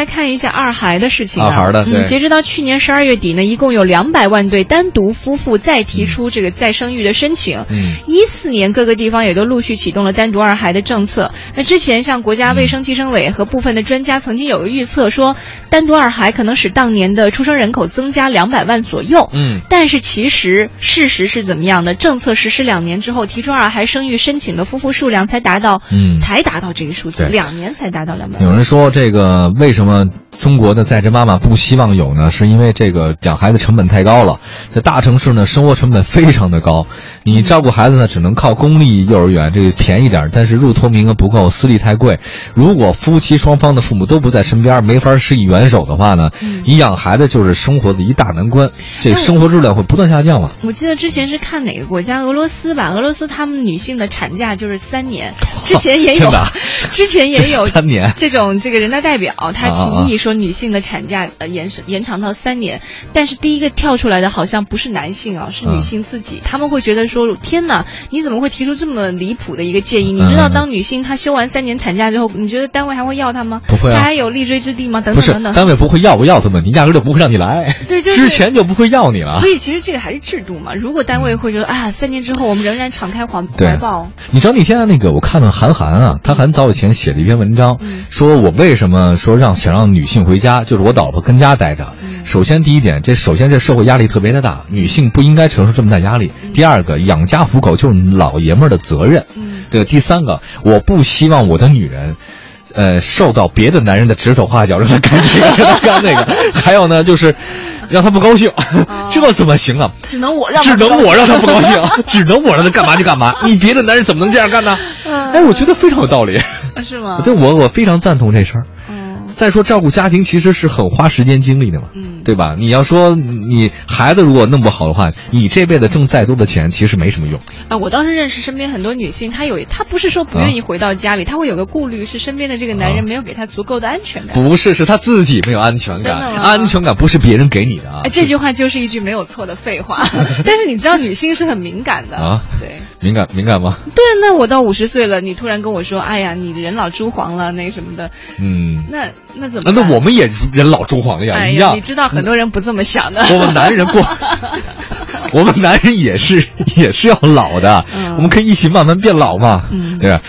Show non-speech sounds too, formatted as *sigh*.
来看一下二孩的事情啊。二孩的嗯，截止到去年十二月底呢，一共有两百万对单独夫妇再提出这个再生育的申请。嗯，一四年各个地方也都陆续启动了单独二孩的政策。那之前像国家卫生计生委和部分的专家曾经有个预测说，单独二孩可能使当年的出生人口增加两百万左右。嗯，但是其实事实是怎么样的？政策实施两年之后，提出二孩生育申请的夫妇数量才达到，嗯才达到这个数字，两年才达到两百万。有人说这个为什么中国的在职妈妈不希望有呢？是因为这个养孩子成本太高了，在大城市呢，生活成本非常的高，你照顾孩子呢，只能靠公立幼儿园，这个便宜点，但是入托名额不够，私立太贵。如果夫妻双方的父母都不在身边，没法施以援手的话呢，你养孩子就是生活的一大难关，这生活质量会不断下降了。我记得之前是看哪个国家，俄罗斯吧？俄罗斯他们女性的产假就是三年，*laughs* 之前也有之前也有三年这种这个人大代表他提议说女性的产假呃延时延长到三年，但是第一个跳出来的好像不是男性啊，是女性自己，他们会觉得说天哪，你怎么会提出这么离谱的一个建议？你知道嗯当女性她休完三年产假之后，你觉得单位还会要她吗？不会啊她还有立锥之地吗？等等等等。单位不会要不要的问题，压根就不会让你来，*laughs* 对就是之前就不会要你了所。以其实这个还是制度嘛。如果单位会觉得啊，三年之后我们仍然敞开怀怀抱，你知道那天那个我看到韩寒啊，他很早以前写了一篇文章，嗯说我为什么说让想让女性回家，就是我老婆跟家待着。嗯首先第一点，这首先这社会压力特别的大，女性不应该承受这么大压力。第二个，养家糊口就是老爷们儿的责任。嗯对，第三个，我不希望我的女人。呃，受到别的男人的指手画脚，让他干这个，让他干那个，*laughs* 还有呢，就是让他不高兴，这怎么行啊？只能我让 *laughs* 只能我让他不高兴，只能我让他干嘛就干嘛。你别的男人怎么能这样干呢？嗯哎，我觉得非常有道理。是吗？对我，我非常赞同这事儿。嗯再说照顾家庭其实是很花时间精力的嘛，嗯对吧？你要说你孩子如果弄不好的话，你这辈子挣再多的钱其实没什么用。啊，我当时认识身边很多女性，她有她不是说不愿意回到家里，她会有个顾虑，是身边的这个男人啊没有给她足够的安全感。不是，是她自己没有安全感，安全感不是别人给你的啊。哎，这句话就是一句没有错的废话，*laughs* 但是你知道女性是很敏感的啊对。敏感敏感吗？对，那我到五十岁了，你突然跟我说，哎呀，你人老珠黄了，那什么的，嗯，那那怎么那？那我们也人老珠黄呀，哎呀，一样你。知道很多人不这么想的。我们男人过，*laughs* 我们男人也是也是要老的，嗯我们可以一起慢慢变老嘛，嗯对吧？呃